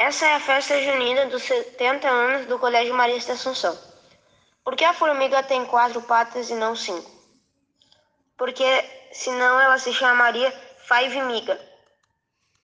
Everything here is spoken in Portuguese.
Essa é a festa junina dos 70 anos do Colégio Marista Assunção. Por que a formiga tem quatro patas e não cinco? Porque senão ela se chamaria Five Miga.